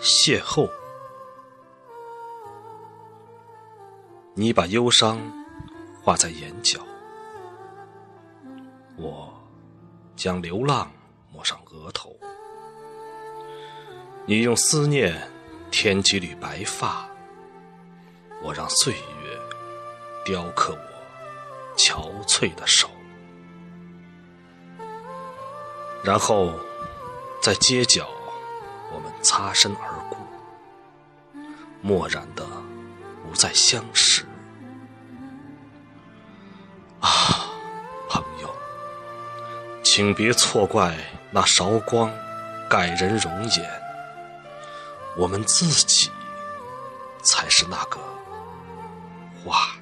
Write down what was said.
邂逅。你把忧伤画在眼角，我将流浪抹上额头。你用思念添几缕白发，我让岁月雕刻我憔悴的手。然后在街角，我们擦身而，漠然的不再相识。啊，朋友，请别错怪那韶光改人容颜，我们自己才是那个画。